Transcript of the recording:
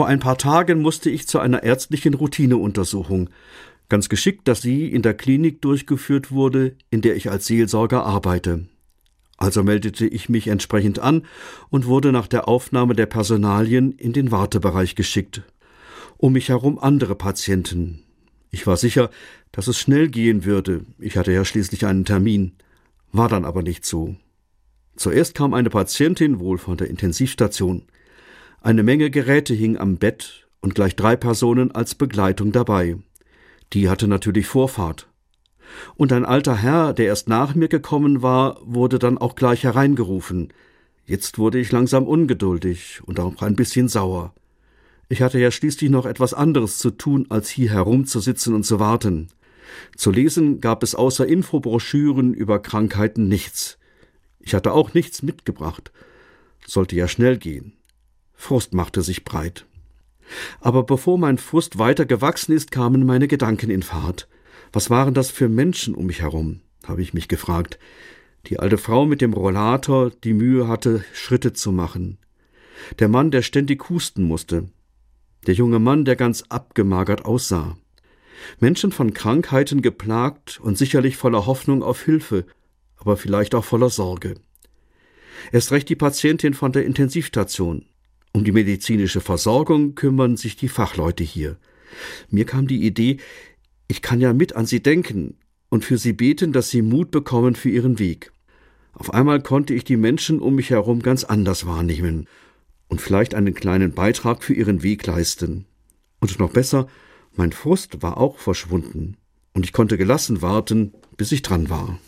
Vor ein paar Tagen musste ich zu einer ärztlichen Routineuntersuchung. Ganz geschickt, dass sie in der Klinik durchgeführt wurde, in der ich als Seelsorger arbeite. Also meldete ich mich entsprechend an und wurde nach der Aufnahme der Personalien in den Wartebereich geschickt. Um mich herum andere Patienten. Ich war sicher, dass es schnell gehen würde. Ich hatte ja schließlich einen Termin. War dann aber nicht so. Zuerst kam eine Patientin wohl von der Intensivstation. Eine Menge Geräte hing am Bett und gleich drei Personen als Begleitung dabei. Die hatte natürlich Vorfahrt. Und ein alter Herr, der erst nach mir gekommen war, wurde dann auch gleich hereingerufen. Jetzt wurde ich langsam ungeduldig und auch ein bisschen sauer. Ich hatte ja schließlich noch etwas anderes zu tun, als hier herumzusitzen und zu warten. Zu lesen gab es außer Infobroschüren über Krankheiten nichts. Ich hatte auch nichts mitgebracht. Sollte ja schnell gehen. Frust machte sich breit. Aber bevor mein Frust weiter gewachsen ist, kamen meine Gedanken in Fahrt. Was waren das für Menschen um mich herum? habe ich mich gefragt. Die alte Frau mit dem Rollator, die Mühe hatte, Schritte zu machen. Der Mann, der ständig husten musste. Der junge Mann, der ganz abgemagert aussah. Menschen von Krankheiten geplagt und sicherlich voller Hoffnung auf Hilfe, aber vielleicht auch voller Sorge. Erst recht die Patientin von der Intensivstation. Um die medizinische Versorgung kümmern sich die Fachleute hier. Mir kam die Idee, ich kann ja mit an sie denken und für sie beten, dass sie Mut bekommen für ihren Weg. Auf einmal konnte ich die Menschen um mich herum ganz anders wahrnehmen und vielleicht einen kleinen Beitrag für ihren Weg leisten. Und noch besser, mein Frust war auch verschwunden, und ich konnte gelassen warten, bis ich dran war.